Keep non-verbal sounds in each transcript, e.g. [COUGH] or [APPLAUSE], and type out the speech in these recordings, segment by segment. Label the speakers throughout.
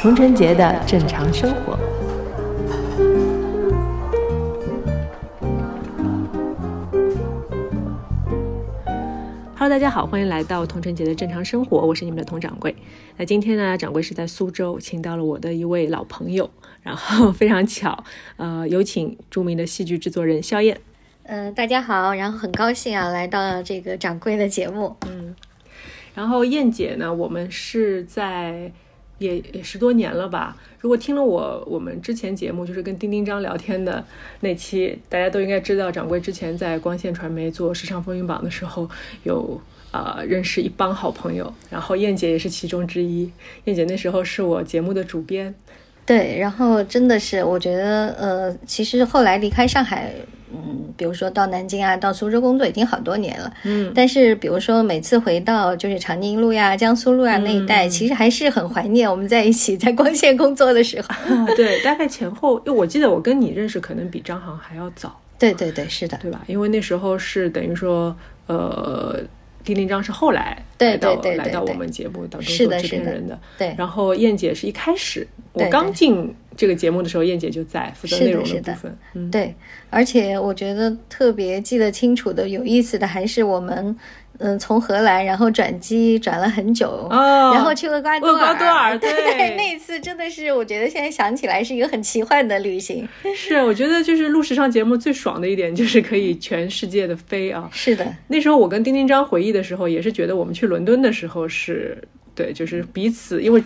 Speaker 1: 童晨杰的正常生活。Hello，大家好，欢迎来到童晨杰的正常生活，我是你们的童掌柜。那今天呢，掌柜是在苏州，请到了我的一位老朋友，然后非常巧，呃，有请著名的戏剧制作人肖燕。
Speaker 2: 嗯，大家好，然后很高兴啊，来到这个掌柜的节目。
Speaker 1: 嗯，然后燕姐呢，我们是在。也也十多年了吧？如果听了我我们之前节目，就是跟丁丁张聊天的那期，大家都应该知道，掌柜之前在光线传媒做时尚风云榜的时候，有呃认识一帮好朋友，然后燕姐也是其中之一。燕姐那时候是我节目的主编。
Speaker 2: 对，然后真的是，我觉得呃，其实后来离开上海。嗯，比如说到南京啊，到苏州工作已经好多年了。嗯，但是比如说每次回到就是长宁路呀、江苏路啊那一带，其实还是很怀念我们在一起在光线工作的时候。[LAUGHS]
Speaker 1: 对，大概前后，因为我记得我跟你认识可能比张航还要早。
Speaker 2: 对对对，是的，
Speaker 1: 对吧？因为那时候是等于说，呃。丁丁章是后来
Speaker 2: 来到来
Speaker 1: 到我们节目当中做制片人
Speaker 2: 的，
Speaker 1: 对。然后燕姐是一开始我刚进这个节目的时候，燕姐就在负责内容的部分，
Speaker 2: 嗯，对。而且我觉得特别记得清楚的、有意思的，还是我们。嗯，从荷兰然后转机转了很久，然后去厄瓜多
Speaker 1: 尔，[LAUGHS]
Speaker 2: 对对，那一次真的是我觉得现在想起来是一个很奇幻的旅行。
Speaker 1: 是，我觉得就是录时尚节目最爽的一点就是可以全世界的飞啊。
Speaker 2: 是的，
Speaker 1: 那时候我跟丁丁章回忆的时候，也是觉得我们去伦敦的时候是对，就是彼此因为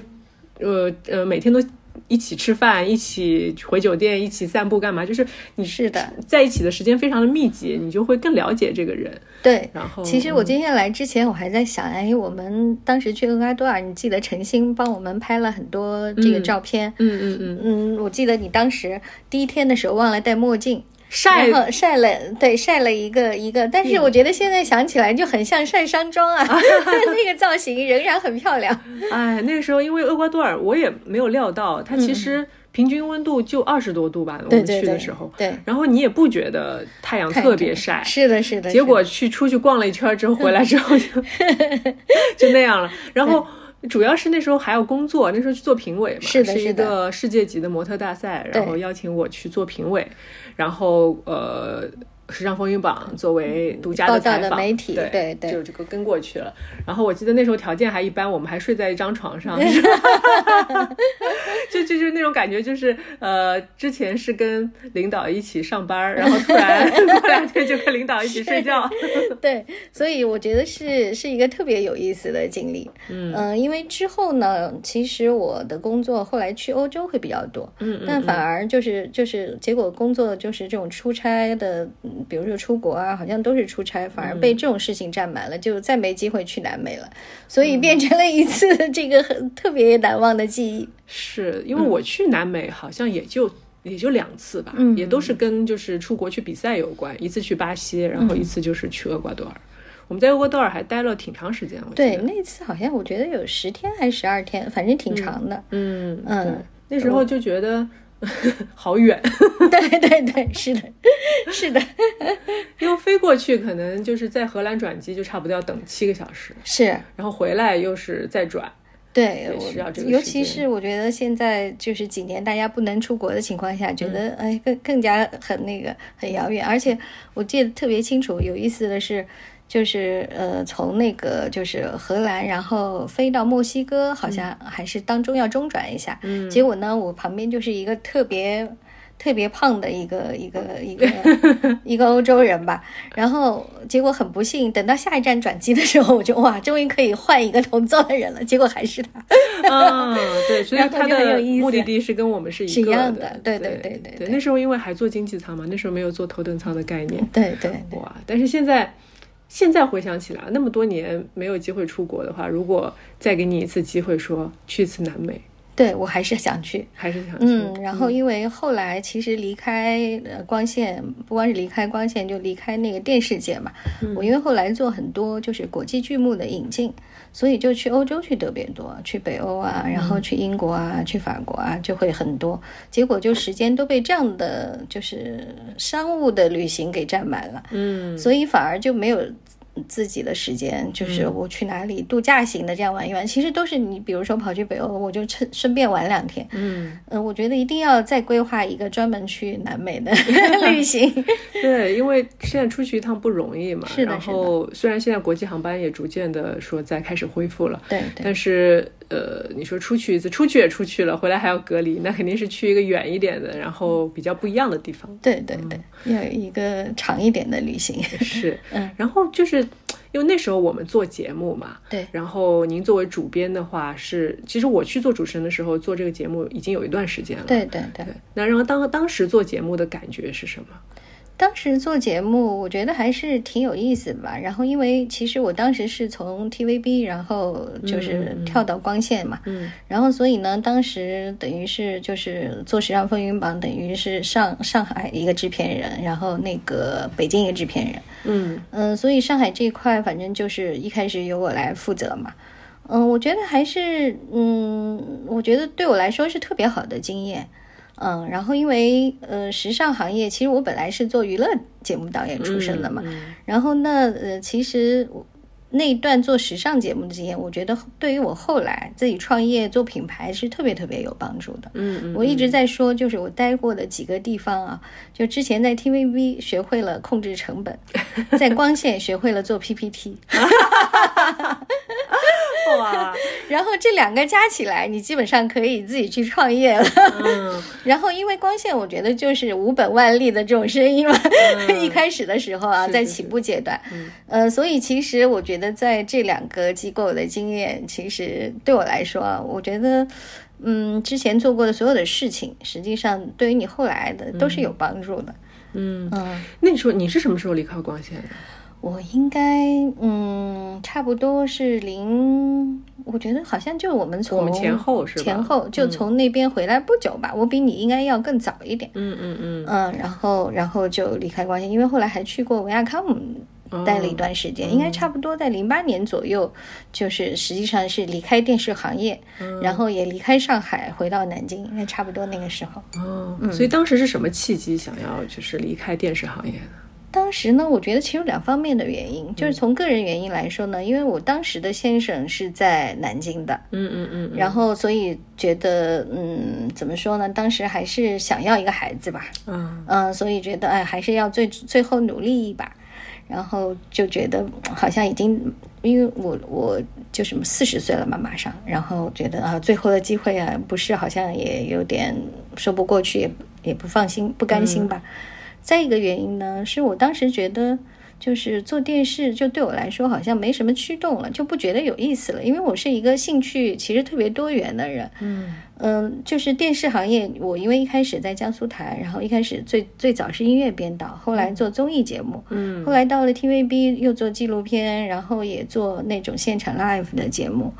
Speaker 1: 呃呃每天都。一起吃饭，一起回酒店，一起散步，干嘛？就是你
Speaker 2: 是的，
Speaker 1: 在一起的时间非常的密集，你就会更了解这个人。
Speaker 2: 对，
Speaker 1: 然后
Speaker 2: 其实我今天来之前，我还在想，哎，我们当时去厄瓜多尔，你记得陈星帮我们拍了很多这个照片。
Speaker 1: 嗯嗯嗯
Speaker 2: 嗯，我记得你当时第一天的时候忘了戴墨镜。
Speaker 1: 晒
Speaker 2: 晒了，对，晒了一个一个，但是我觉得现在想起来就很像晒伤妆啊 [LAUGHS] [LAUGHS] 那个造型仍然很漂亮。[LAUGHS]
Speaker 1: 哎，那个时候因为厄瓜多尔，我也没有料到它其实平均温度就二十多度吧，我们去的时候，
Speaker 2: 对，
Speaker 1: 然后你也不觉得太阳特别晒，
Speaker 2: 是的，是的，
Speaker 1: 结果去出去逛了一圈之后回来之后就就那样了，然后。主要是那时候还要工作，那时候去做评委嘛，
Speaker 2: 是的，
Speaker 1: 是一个世界级的模特大赛，然后邀请我去做评委，然后呃。时尚风云榜作为独家的采访
Speaker 2: 媒体，对
Speaker 1: 对，就这个跟过去了。然后我记得那时候条件还一般，我们还睡在一张床上，[LAUGHS] 就就就那种感觉，就是呃，之前是跟领导一起上班，然后突然过两天就跟领导一起睡觉。[LAUGHS]
Speaker 2: 对，所以我觉得是是一个特别有意思的经历。嗯嗯，因为之后呢，其实我的工作后来去欧洲会比较多，嗯嗯，但反而就是就是结果工作就是这种出差的。比如说出国啊，好像都是出差，反而被这种事情占满了，就再没机会去南美了，所以变成了一次这个很特别难忘的记忆。
Speaker 1: 是因为我去南美好像也就也就两次吧，也都是跟就是出国去比赛有关，一次去巴西，然后一次就是去厄瓜多尔。我们在厄瓜多尔还待了挺长时间，
Speaker 2: 对，那次好像我觉得有十天还是十二天，反正挺长的。
Speaker 1: 嗯嗯，那时候就觉得。[LAUGHS] 好远，[LAUGHS]
Speaker 2: 对对对，是的，是的，[LAUGHS]
Speaker 1: 因为飞过去可能就是在荷兰转机，就差不多要等七个小时，
Speaker 2: 是，
Speaker 1: 然后回来又是再转，
Speaker 2: 对，
Speaker 1: 需要这个。
Speaker 2: 尤其是我觉得现在就是几年大家不能出国的情况下，觉得哎更更加很那个很遥远，而且我记得特别清楚，有意思的是。就是呃，从那个就是荷兰，然后飞到墨西哥，好像还是当中要中转一下。嗯，结果呢，我旁边就是一个特别特别胖的一个一个一个 [LAUGHS] 一个欧洲人吧。然后结果很不幸，等到下一站转机的时候，我就哇，终于可以换一个同座的人了。结果还是他。[LAUGHS]
Speaker 1: 啊，对，[LAUGHS] 所以他的目的地是跟我们
Speaker 2: 是
Speaker 1: 一
Speaker 2: 样
Speaker 1: 的。
Speaker 2: 对
Speaker 1: 对
Speaker 2: 对对
Speaker 1: 对。那时候因为还坐经济舱嘛，那时候没有坐头等舱的概念。
Speaker 2: 对对。
Speaker 1: 哇，但是现在。现在回想起来，那么多年没有机会出国的话，如果再给你一次机会，说去一次南美，
Speaker 2: 对我还是想去，
Speaker 1: 还是想去。
Speaker 2: 嗯，然后因为后来其实离开呃光线，不光是离开光线，就离开那个电视界嘛。我因为后来做很多就是国际剧目的引进，所以就去欧洲去特别多，去北欧啊，然后去英国啊，去法国啊，就会很多。结果就时间都被这样的就是商务的旅行给占满了，
Speaker 1: 嗯，
Speaker 2: 所以反而就没有。自己的时间就是我去哪里度假型的这样玩一玩，其实都是你，比如说跑去北欧，我就趁顺便玩两天。
Speaker 1: 嗯
Speaker 2: 嗯，我觉得一定要再规划一个专门去南美的 [LAUGHS] 旅行。
Speaker 1: 对，因为现在出去一趟不容易嘛。
Speaker 2: 是的，
Speaker 1: 然后虽然现在国际航班也逐渐的说在开始恢复了，
Speaker 2: 对对。
Speaker 1: 但是呃，你说出去一次，出去也出去了，回来还要隔离，那肯定是去一个远一点的，然后比较不一样的地方。
Speaker 2: 对对对，要有一个长一点的旅行。
Speaker 1: 是，
Speaker 2: 嗯，
Speaker 1: 然后就是。因为那时候我们做节目嘛，
Speaker 2: 对。
Speaker 1: 然后您作为主编的话，是其实我去做主持人的时候，做这个节目已经有一段时间了。
Speaker 2: 对对对。
Speaker 1: 那然后当当时做节目的感觉是什么？
Speaker 2: 当时做节目，我觉得还是挺有意思的吧。然后，因为其实我当时是从 TVB，然后就是跳到光线嘛。
Speaker 1: 嗯。
Speaker 2: 然后，所以呢，当时等于是就是做《时尚风云榜》，等于是上上海一个制片人，然后那个北京一个制片人。
Speaker 1: 嗯
Speaker 2: 嗯，所以上海这一块，反正就是一开始由我来负责嘛。嗯，我觉得还是嗯，我觉得对我来说是特别好的经验。嗯，然后因为呃，时尚行业其实我本来是做娱乐节目导演出身的嘛，然后那呃，其实那一段做时尚节目的经验，我觉得对于我后来自己创业做品牌是特别特别有帮助的。
Speaker 1: 嗯嗯，
Speaker 2: 我一直在说，就是我待过的几个地方啊，就之前在 TVB 学会了控制成本，[LAUGHS] 在光线学会了做 PPT。[LAUGHS]
Speaker 1: 哇！[LAUGHS]
Speaker 2: 然后这两个加起来，你基本上可以自己去创业了。
Speaker 1: 嗯。[LAUGHS]
Speaker 2: 然后，因为光线，我觉得就是无本万利的这种生意嘛。[LAUGHS] 一开始的时候啊，在起步阶段，呃，所以其实我觉得在这两个机构的经验，其实对我来说，我觉得，嗯，之前做过的所有的事情，实际上对于你后来的都是有帮助的。
Speaker 1: 嗯
Speaker 2: 嗯。
Speaker 1: 那时候你是什么时候离开光线的？
Speaker 2: 我应该嗯，差不多是零，我觉得好像就我们从
Speaker 1: 我们前后是
Speaker 2: 前后就从那边回来不久吧，我比你应该要更早一点。
Speaker 1: 嗯嗯嗯
Speaker 2: 嗯，然后然后就离开光线，因为后来还去过维亚康姆待了一段时间，应该差不多在零八年左右，就是实际上是离开电视行业，然后也离开上海回到南京，应该差不多那个时候。
Speaker 1: 哦，所以当时是什么契机想要就是离开电视行业呢？
Speaker 2: 当时呢，我觉得其实有两方面的原因，就是从个人原因来说呢，因为我当时的先生是在南京的，
Speaker 1: 嗯嗯嗯，
Speaker 2: 然后所以觉得，嗯，怎么说呢？当时还是想要一个孩子吧，
Speaker 1: 嗯
Speaker 2: 嗯，所以觉得，哎，还是要最最后努力一把，然后就觉得好像已经，因为我我就什么四十岁了嘛，马上，然后觉得啊，最后的机会啊，不是好像也有点说不过去，也也不放心，不甘心吧。再一个原因呢，是我当时觉得，就是做电视就对我来说好像没什么驱动了，就不觉得有意思了。因为我是一个兴趣其实特别多元的人，
Speaker 1: 嗯
Speaker 2: 嗯，就是电视行业，我因为一开始在江苏台，然后一开始最最早是音乐编导，后来做综艺节目，
Speaker 1: 嗯，
Speaker 2: 后来到了 TVB 又做纪录片，然后也做那种现场 live 的节目。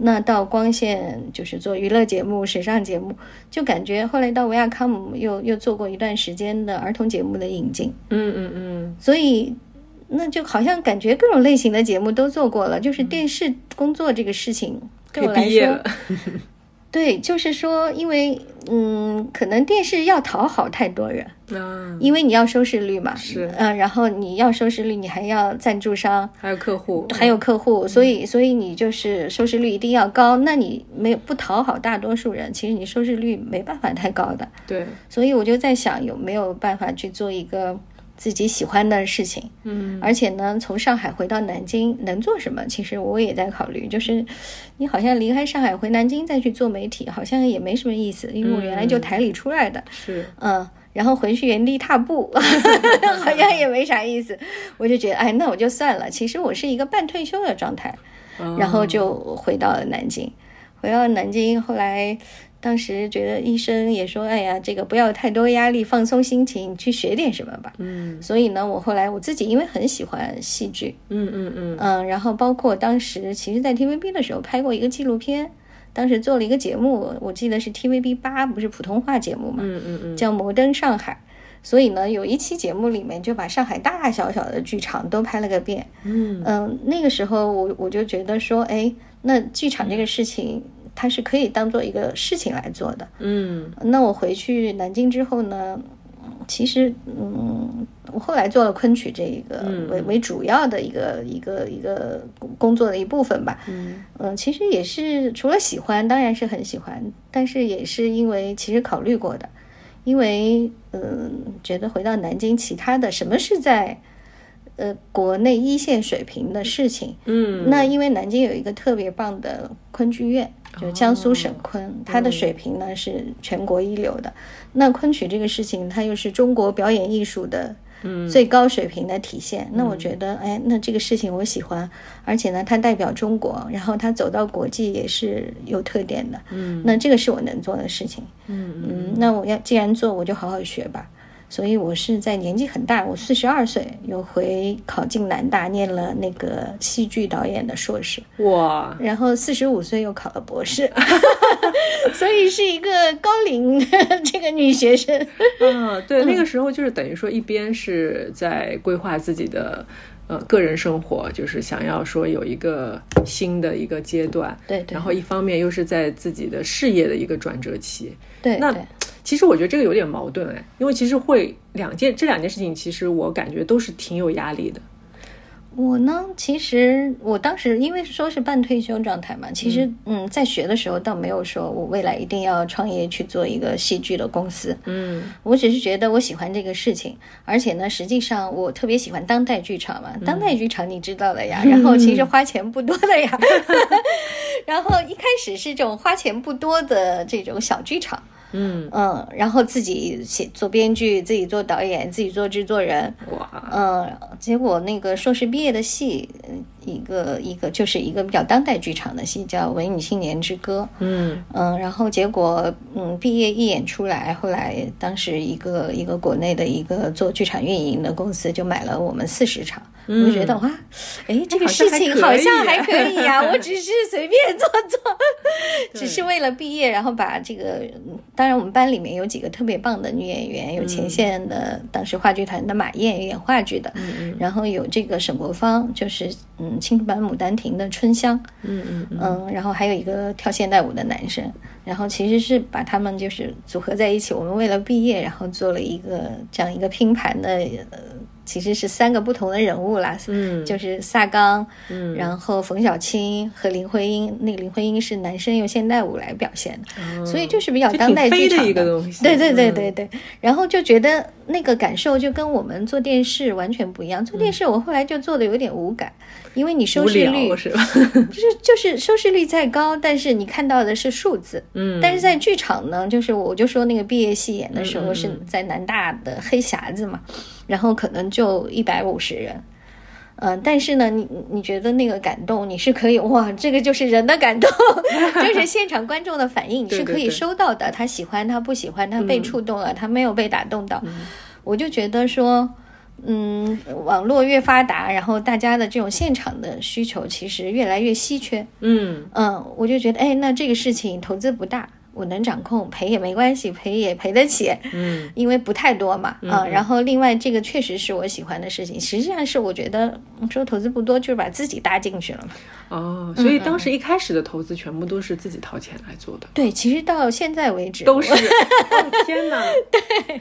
Speaker 2: 那到光线就是做娱乐节目、时尚节目，就感觉后来到维亚康姆又又做过一段时间的儿童节目的引进，
Speaker 1: 嗯嗯嗯，
Speaker 2: 所以那就好像感觉各种类型的节目都做过了，就是电视工作这个事情对我来说。[LAUGHS] 对，就是说，因为嗯，可能电视要讨好太多人，
Speaker 1: 啊，
Speaker 2: 因为你要收视率嘛，
Speaker 1: 是，
Speaker 2: 嗯，然后你要收视率，你还要赞助商，
Speaker 1: 还有客户，
Speaker 2: 还有客户，所以，所以你就是收视率一定要高，那你没有不讨好大多数人，其实你收视率没办法太高的，
Speaker 1: 对，
Speaker 2: 所以我就在想，有没有办法去做一个。自己喜欢的事情，
Speaker 1: 嗯，
Speaker 2: 而且呢，从上海回到南京能做什么？其实我也在考虑，就是你好像离开上海回南京再去做媒体，好像也没什么意思，因为我原来就台里出来的，
Speaker 1: 是，
Speaker 2: 嗯，然后回去原地踏步，[LAUGHS] 好像也没啥意思，我就觉得，哎，那我就算了。其实我是一个半退休的状态，然后就回到了南京，回到南京，后来。当时觉得医生也说：“哎呀，这个不要太多压力，放松心情，去学点什么吧。”
Speaker 1: 嗯，
Speaker 2: 所以呢，我后来我自己因为很喜欢戏剧，
Speaker 1: 嗯嗯嗯
Speaker 2: 嗯，然后包括当时其实，在 TVB 的时候拍过一个纪录片，当时做了一个节目，我记得是 TVB 八，不是普通话节目嘛，
Speaker 1: 嗯嗯嗯，
Speaker 2: 叫《摩登上海》。所以呢，有一期节目里面就把上海大大小小的剧场都拍了个遍。
Speaker 1: 嗯
Speaker 2: 嗯，那个时候我我就觉得说，哎，那剧场这个事情它是可以当做一个事情来做的。
Speaker 1: 嗯
Speaker 2: 那我回去南京之后呢，嗯其实嗯，我后来做了昆曲这一个为为主要的一个一个一个工工作的一部分吧。
Speaker 1: 嗯
Speaker 2: 嗯，其实也是除了喜欢，当然是很喜欢，但是也是因为其实考虑过的，因为嗯，觉得回到南京，其他的什么是在呃国内一线水平的事情，
Speaker 1: 嗯，
Speaker 2: 那因为南京有一个特别棒的昆剧院，就江苏省昆，它的水平呢是全国一流的。那昆曲这个事情，它又是中国表演艺术的最高水平的体现。那我觉得，哎，那这个事情我喜欢，而且呢，它代表中国，然后它走到国际也是有特点的。
Speaker 1: 嗯
Speaker 2: 那这个是我能做的事情。
Speaker 1: 嗯
Speaker 2: 嗯，那我要既然做，我就好好学吧。所以我是在年纪很大，我四十二岁，又回考进南大念了那个戏剧导演的硕士，
Speaker 1: 哇，
Speaker 2: 然后四十五岁又考了博士，[LAUGHS] [LAUGHS] 所以是一个高龄的 [LAUGHS] 这个女学生。
Speaker 1: 嗯，对，那个时候就是等于说一边是在规划自己的。呃，个人生活就是想要说有一个新的一个阶段，
Speaker 2: 对对。
Speaker 1: 然后一方面又是在自己的事业的一个转折期，那
Speaker 2: 对对
Speaker 1: 其实我觉得这个有点矛盾哎，因为其实会两件这两件事情，其实我感觉都是挺有压力的。
Speaker 2: 我呢，其实我当时因为说是半退休状态嘛，其实嗯，在学的时候倒没有说我未来一定要创业去做一个戏剧的公司，
Speaker 1: 嗯
Speaker 2: 我只是觉得我喜欢这个事情，而且呢，实际上我特别喜欢当代剧场嘛，当代剧场你知道的呀，[LAUGHS] 然后其实花钱不多的呀，[LAUGHS] 然后一开始是这种花钱不多的这种小剧场。
Speaker 1: 嗯，
Speaker 2: 嗯，然后自己写做编剧，自己做导演，自己做制作人，
Speaker 1: 哇，
Speaker 2: 嗯，结果那个硕士毕业的戏，嗯一个一个就是一个比较当代剧场的戏，叫《文艺青年之歌》。
Speaker 1: 嗯。
Speaker 2: 嗯，然后结果嗯毕业一演出来，后来当时一个一个国内的一个做剧场运营的公司就买了我们四十场，我就觉得哇，哎，这个事情好像还可以呀、我只是随便做做 [LAUGHS] [LAUGHS] 只是为了毕业，然后把这个，嗯当然我们班里面有几个特别棒的女演员，有前线的当时话剧团的马燕演话剧的，然后有这个沈国芳，就是嗯青春版牡丹亭的春香，
Speaker 1: 嗯嗯嗯
Speaker 2: 嗯，然后还有一个跳现代舞的男生，然后其实是把他们就是组合在一起。我们为了毕业，然后做了一个这样一个拼盘的，呃，其实是三个不同的人物啦，
Speaker 1: 嗯
Speaker 2: 就是萨冈，
Speaker 1: 嗯
Speaker 2: 然后冯小青和林徽因。那个林徽因是男生用现代舞来表现的，所以就是比较当代剧场
Speaker 1: 的一个东西
Speaker 2: 对对对
Speaker 1: 嗯
Speaker 2: 对对，然后就觉得那个感受就跟我们做电视完全不一样。做电视我后来就做的有点无感，因为你收视率
Speaker 1: 是吧？[LAUGHS]
Speaker 2: 就是就是收视率再高，但是你看到的是数字。
Speaker 1: 嗯，
Speaker 2: 但是在剧场呢，就是我就说那个毕业戏演的时
Speaker 1: 嗯
Speaker 2: 候是在南大的黑匣子嘛，然后可能就一百五十人。嗯、但是呢，你你觉得那个感动，你是可以 [LAUGHS] 哇，这个就是人的感动，[LAUGHS] 就是现场观众的反应，你是可以
Speaker 1: 对对对
Speaker 2: 收到的。他喜欢，他不喜欢，他被触动了，他没有被打动到。我就觉得说，嗯，网络越发达，然后大家的这种现场的需求其实越来越稀缺。
Speaker 1: 嗯
Speaker 2: 嗯，我就觉得，哎，那这个事情投资不大，我能掌控，赔也没关系，赔也赔得起，
Speaker 1: 嗯
Speaker 2: 因为不太多嘛，啊、然后另外这个确实是我喜欢的事情，实际上是我觉得嗯说投资不多，就是把自己搭进去了嘛。
Speaker 1: 哦，所以当时一开始的投资全部都是自己掏钱来做的，
Speaker 2: 对，其实到现在为止
Speaker 1: 都是。哦天哪！[LAUGHS] 对，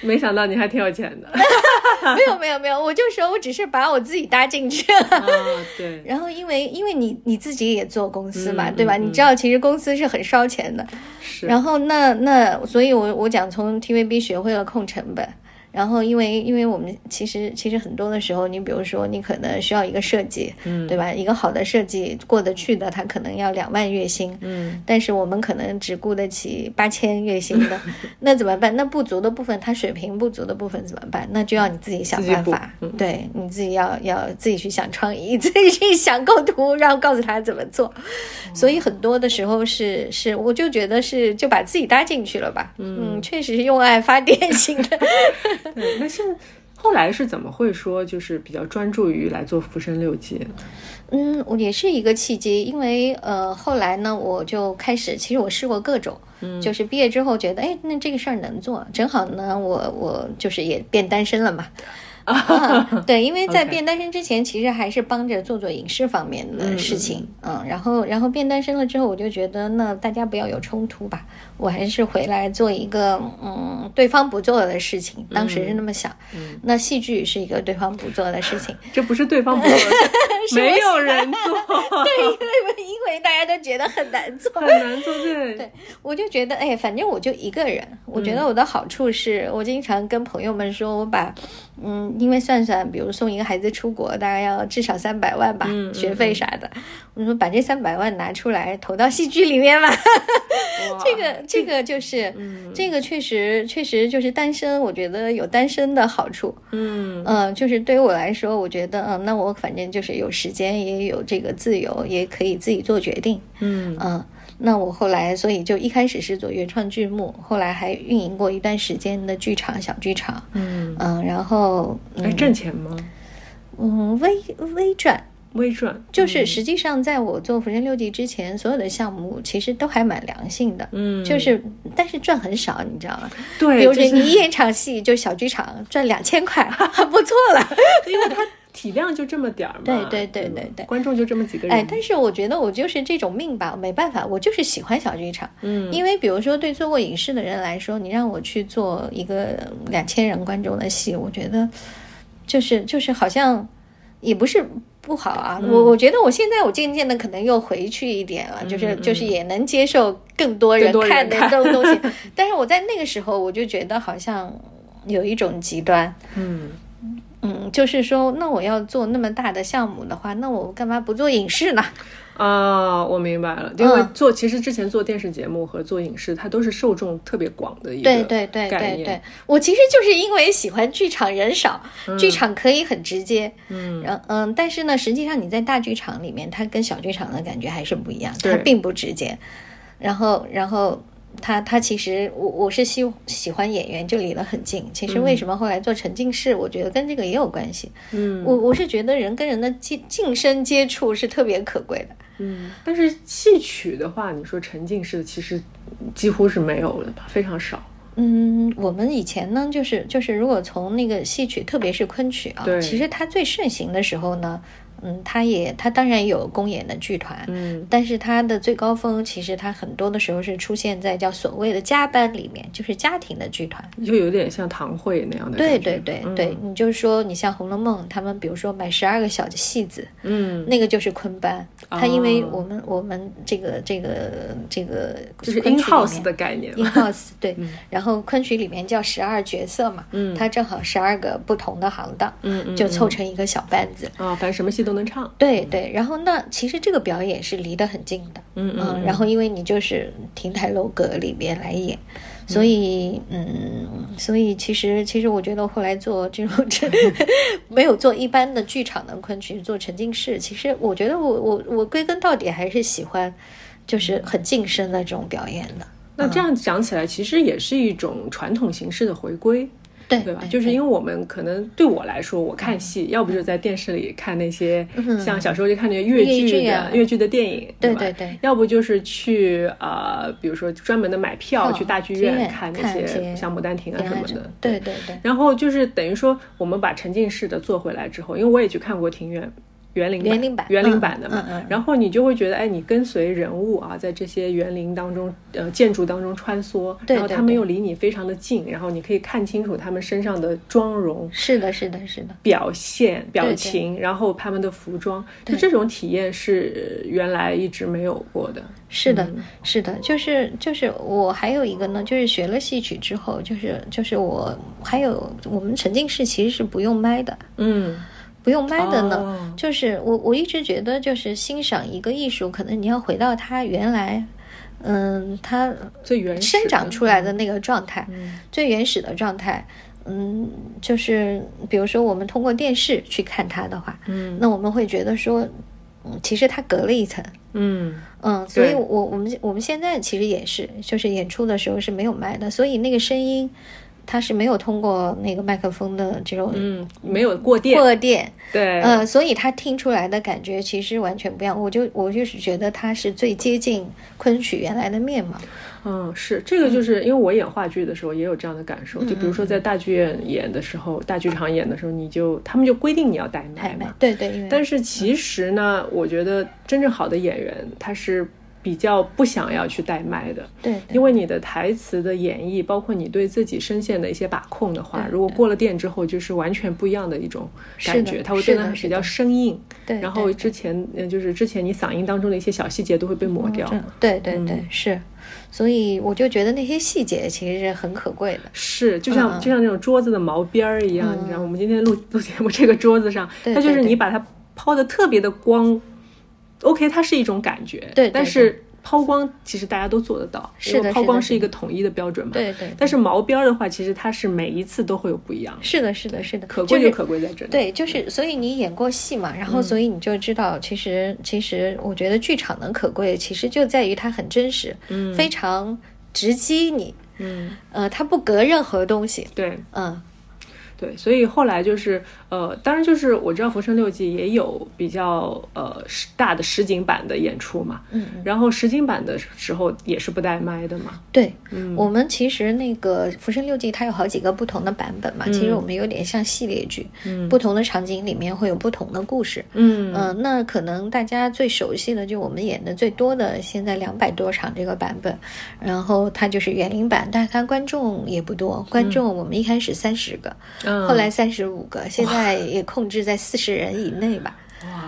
Speaker 1: 没想到你还挺有钱的。[LAUGHS]
Speaker 2: 没有没有没有，我就说我只是把我自己搭进去了。
Speaker 1: 啊，[LAUGHS] 对，
Speaker 2: 然后因为因为你你自己也做公司嘛，
Speaker 1: 嗯
Speaker 2: 对吧？
Speaker 1: 嗯
Speaker 2: 你知道其实公司是很烧钱的。
Speaker 1: 是。
Speaker 2: 然后那那，所以我我讲从 TVB 学会了控成本。然后因为因为我们其实其实很多的时候，你比如说你可能需要一个设计，
Speaker 1: 嗯
Speaker 2: 对吧？一个好的设计过得去的，他可能要两万月薪，
Speaker 1: 嗯
Speaker 2: 但是我们可能只顾得起八千月薪的，[LAUGHS] 那怎么办？那不足的部分，他水平不足的部分怎么办？那就要你自己想办法，
Speaker 1: 嗯
Speaker 2: 对你自己要要自己去想创意，[LAUGHS] 自己去想构图，然后告诉他怎么做。所以很多的时候是是，我就觉得是就把自己搭进去了吧。嗯，确实是用爱发电型的。[LAUGHS]
Speaker 1: 对，那现后来是怎么会说就是比较专注于来做《浮生六记》？
Speaker 2: 嗯，我也是一个契机，因为呃，后来呢，我就开始，其实我试过各种，嗯，就是毕业之后觉得，哎，那这个事儿能做，正好呢，我我就是也变单身了嘛。[LAUGHS] 啊，对，因为在变单身之前，其实还是帮着做做影视方面的事情，嗯，然后，然后变单身了之后，我就觉得，那大家不要有冲突吧，我还是回来做一个，嗯，对方不做的事情，当时是那么想，嗯，那戏剧是一个对方不做的事情，[LAUGHS]
Speaker 1: 这不是对方不做的，[LAUGHS] 没有人做，[LAUGHS]
Speaker 2: 对，因为因为大家都觉得很难做，
Speaker 1: 很难做，对，
Speaker 2: 对，我就觉得，哎，反正我就一个人，我觉得我的好处是我经常跟朋友们说，我把。嗯，因为算算，比如送一个孩子出国，大概要至少三百万吧，学费啥的。我说把这三百万拿出来投到戏剧里面吧。[LAUGHS] 这个这个就是，这个确实确实就是单身，我觉得有单身的好处。嗯嗯，就是对于我来说，我觉得嗯，那我反正就是有时间，也有这个自由，也可以自己做决定。嗯嗯。那我后来，所以就一开始是做原创剧目，后来还运营过一段时间的剧场小剧场，嗯嗯，然后
Speaker 1: 还挣钱吗？
Speaker 2: 嗯，微微赚，
Speaker 1: 微赚，
Speaker 2: 就是实际上在我做《浮生六记》之前，所有的项目其实都还蛮良性的，嗯，就是但是赚很少，你知道吗？
Speaker 1: 对，
Speaker 2: 比如说你一演场戏就小剧场赚两千块，[LAUGHS] 不错了，[LAUGHS]
Speaker 1: 因为他。体量就这么点儿嘛，
Speaker 2: 对对对对对，
Speaker 1: 观众就这么几个人。
Speaker 2: 哎，但是我觉得我就是这种命吧，没办法，我就是喜欢小剧场。嗯，因为比如说对做过影视的人来说，你让我去做一个两千人观众的戏，我觉得就是就是好像也不是不好啊。我我觉得我现在我渐渐的可能又回去一点了，就是就是也能接受更多人看的这种东西。但是我在那个时候，我就觉得好像有一种极端。嗯。嗯，就是说，那我要做那么大的项目的话，那我干嘛不做影视呢？
Speaker 1: 啊，我明白了，因为做其实之前做电视节目和做影视，它都是受众特别广的一个
Speaker 2: 对对对对对。我其实就是因为喜欢剧场人少，剧场可以很直接，嗯，然嗯，但是呢，实际上你在大剧场里面，它跟小剧场的感觉还是不一样，它并不直接。然后，然后。他他其实我我是喜喜欢演员就离得很近。其实为什么后来做沉浸式，我觉得跟这个也有关系。嗯，我我是觉得人跟人的近近身接触是特别可贵的。
Speaker 1: 嗯，但是戏曲的话，你说沉浸式的其实几乎是没有的吧，非常少。
Speaker 2: 嗯，我们以前呢，就是就是如果从那个戏曲，特别是昆曲啊，其实它最盛行的时候呢。嗯，他也他当然有公演的剧团，嗯，但是他的最高峰其实他很多的时候是出现在叫所谓的加班里面，就是家庭的剧团，
Speaker 1: 就有点像堂会那样的。
Speaker 2: 对对对对，你就是说你像《红楼梦》，他们比如说买十二个小的戏子，嗯，那个就是昆班，他因为我们我们这个这个这个
Speaker 1: 就是 in house 的概念
Speaker 2: ，in house [LAUGHS] 对，然后昆曲里面叫十二角色嘛，嗯，他正好十二个不同的行当，嗯嗯，就凑成一个小班子
Speaker 1: 啊，反正什么戏。都能唱，
Speaker 2: 对对，然后那其实这个表演是离得很近的，嗯嗯，然后因为你就是亭台楼阁里面来演，所以嗯，所以其实其实我觉得后来做这种 [LAUGHS] 没有做一般的剧场的昆曲，做沉浸式，其实我觉得我我我归根到底还是喜欢就是很近身的这种表演的。
Speaker 1: 那这样讲起来，其实也是一种传统形式的回归。
Speaker 2: 对
Speaker 1: 对吧？就是因为我们可能对我来说，我看戏要不就是在电视里看那些，像小时候就看那些
Speaker 2: 越
Speaker 1: 剧的越剧的电影，
Speaker 2: 对对对。
Speaker 1: 要不就是去呃，比如说专门的买票去大剧院看那些像《牡丹亭》啊什么的，
Speaker 2: 对对对。
Speaker 1: 然后就是等于说，我们把沉浸式的做回来之后，因为我也去看过庭院。园林
Speaker 2: 园林版
Speaker 1: 园林版的嘛，然后你就会觉得，哎，你跟随人物啊，在这些园林当中，呃，建筑当中穿梭，然后他们又离你非常的近，然后你可以看清楚他们身上的妆容，
Speaker 2: 是的，是的，是的，
Speaker 1: 表现表情，然后他们的服装，就这种体验是原来一直没有过的。
Speaker 2: 是的，是的，就是就是我还有一个呢，就是学了戏曲之后，就是就是我还有我们沉浸式其实是不用麦的，嗯。不用麦的呢，就是我我一直觉得，就是欣赏一个艺术，可能你要回到它原来，嗯，它
Speaker 1: 最原
Speaker 2: 生长出来的那个状态，最原始的状态，嗯，就是比如说我们通过电视去看它的话，嗯，那我们会觉得说，嗯，其实它隔了一层，嗯。嗯，所以我我们我们现在其实也是，就是演出的时候是没有麦的，所以那个声音。它是没有通过那个麦克风的这种
Speaker 1: 嗯，没有过电，
Speaker 2: 过电，
Speaker 1: 对，
Speaker 2: 呃，所以它听出来的感觉其实完全不一样。我就我就是觉得它是最接近昆曲原来的面貌。
Speaker 1: 嗯，是这个，就是因为我演话剧的时候也有这样的感受。就比如说在大剧院演的时候，大剧场演的时候，你就他们就规定你要带麦嘛。
Speaker 2: 对对，因为
Speaker 1: 但是其实呢，我觉得真正好的演员他是比较不想要去带麦的。
Speaker 2: 对，
Speaker 1: 因为你的台词的演绎，包括你对自己声线的一些把控的话，如果过了电之后，就是完全不一样的一种感觉，它会变得比较生硬。
Speaker 2: 对，
Speaker 1: 然后之前就是之前你嗓音当中的一些小细节都会被抹掉。
Speaker 2: 对对对，是。所以我就觉得那些细节其实是很可贵的，
Speaker 1: 是就像就像那种桌子的毛边儿一样，你知道，我们今天录 [LAUGHS] 录节目这个桌子上，它就是你把它抛的特别的光，OK，它是一种感觉，
Speaker 2: 对，
Speaker 1: 但是。抛光其实大家都做得到，
Speaker 2: 是的，
Speaker 1: 抛光是一个统一的标准嘛。
Speaker 2: 对对。
Speaker 1: 但是毛边的话，其实它是每一次都会有不一样。
Speaker 2: 是的，是的，是的。
Speaker 1: 可贵就可贵在这里。
Speaker 2: 对，就是所以你演过戏嘛，然后所以你就知道，其实其实我觉得剧场的可贵，其实就在于它很真实，嗯，非常直击你，
Speaker 1: 嗯，
Speaker 2: 呃，它不隔任何东西。
Speaker 1: 对，
Speaker 2: 嗯。
Speaker 1: 对，所以后来就是，呃，当然就是我知道《浮生六记》也有比较呃大的实景版的演出嘛，
Speaker 2: 嗯，
Speaker 1: 然后实景版的时候也是不带麦的嘛。
Speaker 2: 对，嗯，我们其实那个《浮生六记》它有好几个不同的版本嘛，其实我们有点像系列剧，
Speaker 1: 嗯，
Speaker 2: 不同的场景里面会有不同的故事，
Speaker 1: 嗯
Speaker 2: 嗯，那可能大家最熟悉的就我们演的最多的，现在两百多场这个版本，然后它就是园林版，但是它观众也不多，观众我们一开始三十个。后来三十五个，现在也控制在四十人以内吧。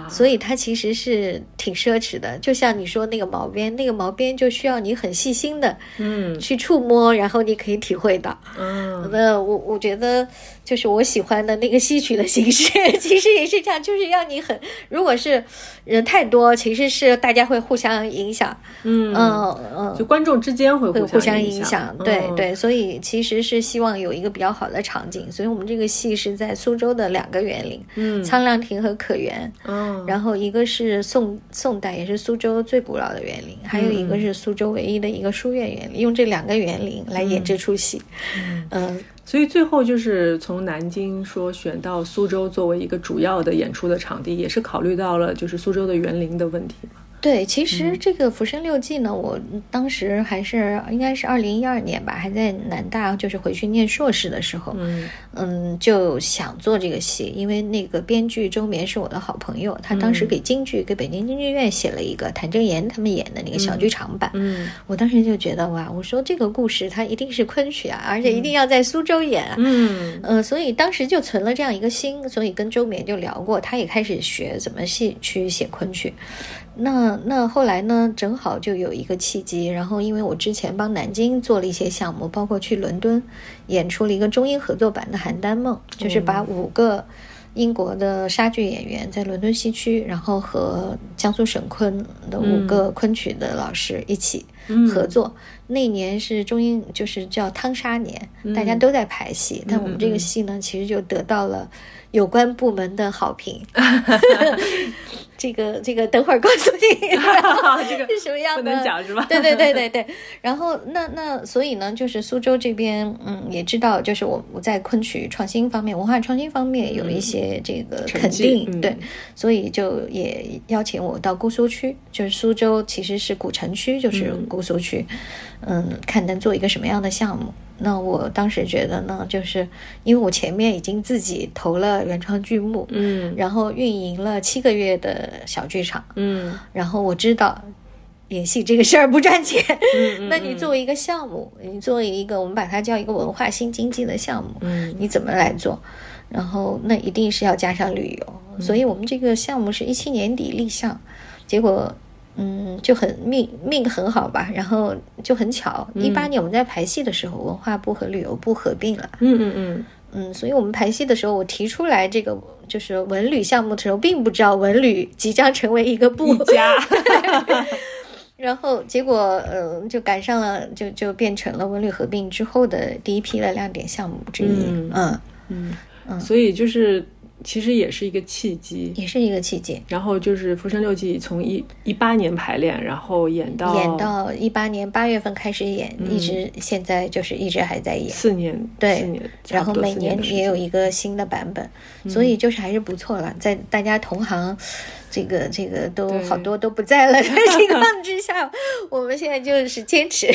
Speaker 2: 所以它其实是挺奢侈的，就像你说那个毛边，那个毛边就需要你很细心的，
Speaker 1: 嗯，
Speaker 2: 去触摸，然后你可以体会到。
Speaker 1: 嗯，
Speaker 2: 那我我觉得就是我喜欢的那个戏曲的形式，[LAUGHS] 其实也是这样，就是让你很，如果是人太多，其实是大家会互相影响。
Speaker 1: 嗯
Speaker 2: 嗯嗯，
Speaker 1: 就观众之间会
Speaker 2: 互相
Speaker 1: 影
Speaker 2: 响。对对，所以其实是希望有一个比较好的场景，所以我们这个戏是在苏州的两个园林，
Speaker 1: 嗯，
Speaker 2: 沧浪亭和可园。
Speaker 1: 嗯，
Speaker 2: 然后一个是宋宋代，也是苏州最古老的园林，还有一个是苏州唯一的一个书院园林，用这两个园林来演这出戏。嗯，
Speaker 1: 所以最后就是从南京说选到苏州作为一个主要的演出的场地，也是考虑到了就是苏州的园林的问题嘛。
Speaker 2: 对，其实这个《浮生六记》呢，我当时还是应该是二零一二年吧，还在南大，就是回去念硕士的时候，
Speaker 1: 嗯。
Speaker 2: 嗯，就想做这个戏，因为那个编剧周绵是我的好朋友，他当时给京剧给北京京剧院写了一个谭正岩他们演的那个小剧场版，
Speaker 1: 嗯，
Speaker 2: 我当时就觉得哇，我说这个故事它一定是昆曲啊，而且一定要在苏州演，
Speaker 1: 嗯。
Speaker 2: 呃，所以当时就存了这样一个心，所以跟周绵就聊过，他也开始学怎么戏去写昆曲。那那后来呢？正好就有一个契机，然后因为我之前帮南京做了一些项目，包括去伦敦演出了一个中英合作版的《邯郸梦》，就是把五个英国的莎剧演员在伦敦西区，然后和江苏省昆的五个昆曲的老师一起合作。那年是中英，就是叫汤沙年，大家都在排戏，但我们这个戏呢，其实就得到了有关部门的好评。[LAUGHS] [LAUGHS] [LAUGHS] 这个这个，等会儿告诉你，[LAUGHS]
Speaker 1: 这个
Speaker 2: 是什么样的？
Speaker 1: 不能讲是吧？
Speaker 2: 对对对对对。然后那那所以呢，就是苏州这边，嗯，也知道，就是我我在昆曲创新方面、文化创新方面有一些这个肯定，对，所以就也邀请我到姑苏区，就是苏州其实是古城区，就是姑苏区，嗯，看能做一个什么样的项目。那我当时觉得呢，就是因为我前面已经自己投了原创剧目，
Speaker 1: 嗯，
Speaker 2: 然后运营了七个月的小剧场，
Speaker 1: 嗯，
Speaker 2: 然后我知道演戏这个事儿不赚钱，
Speaker 1: 嗯，
Speaker 2: 那你作为一个项目，你作为一个我们把它叫一个文化新经济的项目，
Speaker 1: 嗯，
Speaker 2: 你怎么来做？然后那一定是要加上旅游，所以我们这个项目是一七年底立项，结果。嗯，就很命命很好吧，然后就很巧，一八年我们在排戏的时候，文化部和旅游部合并了。
Speaker 1: 嗯嗯嗯
Speaker 2: 嗯，所以我们排戏的时候，我提出来这个就是文旅项目的时候，并不知道文旅即将成为一个部
Speaker 1: 家。[LAUGHS]
Speaker 2: 然后结果，嗯，就赶上了，就就变成了文旅合并之后的第一批的亮点项目之一。
Speaker 1: 嗯
Speaker 2: 嗯
Speaker 1: 嗯嗯，所以就是。其实也是一个契机，
Speaker 2: 也是一个契机。
Speaker 1: 然后就是《浮生六记》从一一八年排练，然后演到
Speaker 2: 演到一八年八月份开始演，一直现在就是一直还在演，
Speaker 1: 四年，
Speaker 2: 对
Speaker 1: 四年，
Speaker 2: 然后每年也有
Speaker 1: 一
Speaker 2: 一个新的版本，所以就是还是不错了。在大家同行，这个这个都好多都不在了的 [LAUGHS] 情况之下，我们现在就是坚持。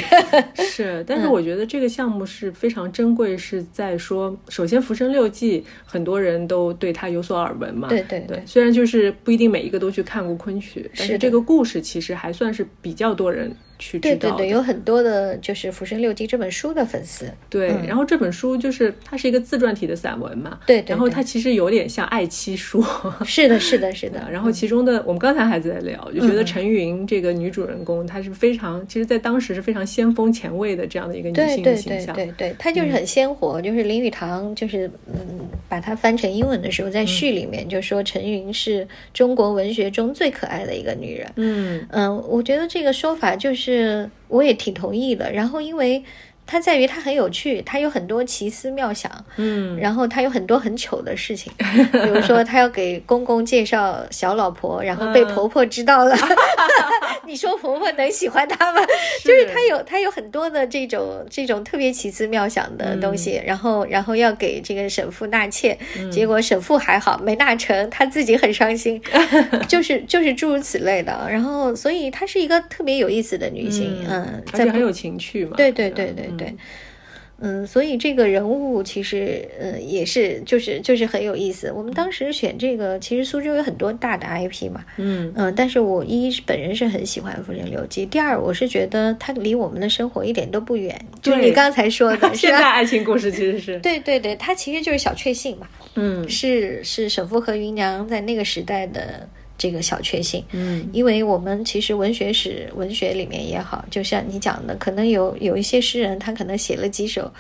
Speaker 1: 是，但
Speaker 2: 嗯。
Speaker 1: 是我觉得这个项目是非常珍贵，是在说，首先《浮生六记》很多人都对它有所耳闻嘛，
Speaker 2: 对对
Speaker 1: 对，虽然就是不一定每一个都去看过昆曲，但
Speaker 2: 是
Speaker 1: 这个故事其实还算是比较多人去知道。
Speaker 2: 对对对，有很多的就是《浮生六记》这本书的粉丝。
Speaker 1: 对，
Speaker 2: 嗯
Speaker 1: 然后这本书就是它是一个自传体的散文嘛，
Speaker 2: 对对对
Speaker 1: 然后它其实有点像爱妻书，[LAUGHS]
Speaker 2: 是的，是的，是的。[LAUGHS]
Speaker 1: 然后其中的我们刚才还在聊，就觉得
Speaker 2: 嗯
Speaker 1: 陈云这个女主人公她是非常，其实在当时是非常先锋前卫的这样的一个女性
Speaker 2: 对对
Speaker 1: 的形象，
Speaker 2: 对对对，她就是很鲜活，就是林语堂就是嗯，把它翻成英文的时候，在序里面就说陈云是中国文学中最可爱的一个女人。
Speaker 1: 嗯
Speaker 2: 嗯，我觉得这个说法就是是我也挺同意的。然后因为它在于它很有趣，它有很多奇思妙想，
Speaker 1: 嗯，
Speaker 2: 然后他有很多很糗的事情，[LAUGHS] 比如说他要给公公介绍小老婆，然后被
Speaker 1: 嗯。
Speaker 2: 婆婆知道了，[LAUGHS] [LAUGHS] 你说婆婆能喜欢他吗？就是他有他有很多的这种这种特别奇思妙想的东西，然后然后要给这个沈父纳妾，结果沈父还好没纳成，他自己很伤心，就是就是诸如此类的。然后所以她是一个特别有意思的女性，嗯，在
Speaker 1: 而且很有情趣嘛，
Speaker 2: 对对对对对，嗯，所以这个人物其实，呃，也是就是就是很有意思。我们当时选这个，其实苏州有很多大的 IP 嘛，
Speaker 1: 嗯
Speaker 2: 嗯，但是我一是本人是很喜欢《夫人留记》，第二我是觉得它离我们的生活一点都不远，就是你刚才说的，是
Speaker 1: 现代
Speaker 2: 吧？[LAUGHS]
Speaker 1: 爱情故事其实是，[LAUGHS]
Speaker 2: 对对对，它其实就是小确幸嘛，
Speaker 1: 嗯
Speaker 2: 是是沈复和芸娘在那个时代的这个小确幸。
Speaker 1: 嗯
Speaker 2: 因为我们其实文学史、文学里面也好，就像你讲的，可能有有一些诗人，他可能写了几首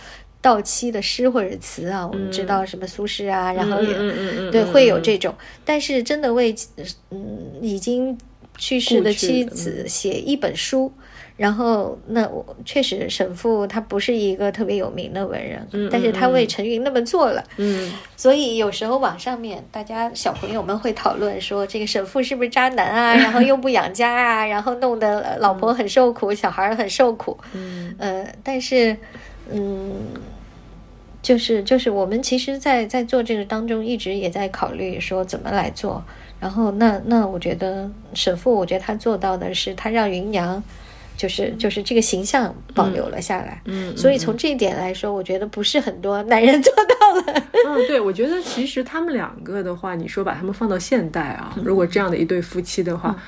Speaker 2: 到期的诗或者词啊，我们知道什么苏轼啊，然后也、
Speaker 1: 嗯嗯嗯
Speaker 2: 对会有这种，但是真的为嗯已经去世的妻子写一本书。然后，那我确实沈复他不是一个特别有名的文人，但是他为陈云那么做了，
Speaker 1: 嗯
Speaker 2: 所以有时候网上面大家小朋友们会讨论说，这个沈父是不是渣男啊？然后又不养家啊，然后弄得老婆很受苦，小孩很受苦。
Speaker 1: 嗯
Speaker 2: 呃，但是，嗯，就是就是我们其实在，在做这个当中，一直也在考虑说怎么来做。然后那那我觉得沈父，我觉得他做到的是，他让芸娘。就是就是这个形象保留了下来，
Speaker 1: 嗯。
Speaker 2: 所以从这一点来说，我觉得不是很多男人 [LAUGHS] 做到了。
Speaker 1: 嗯，对，我觉得其实他们两个的话，你说把他们放到现代啊，如果这样的一对夫妻的话，嗯、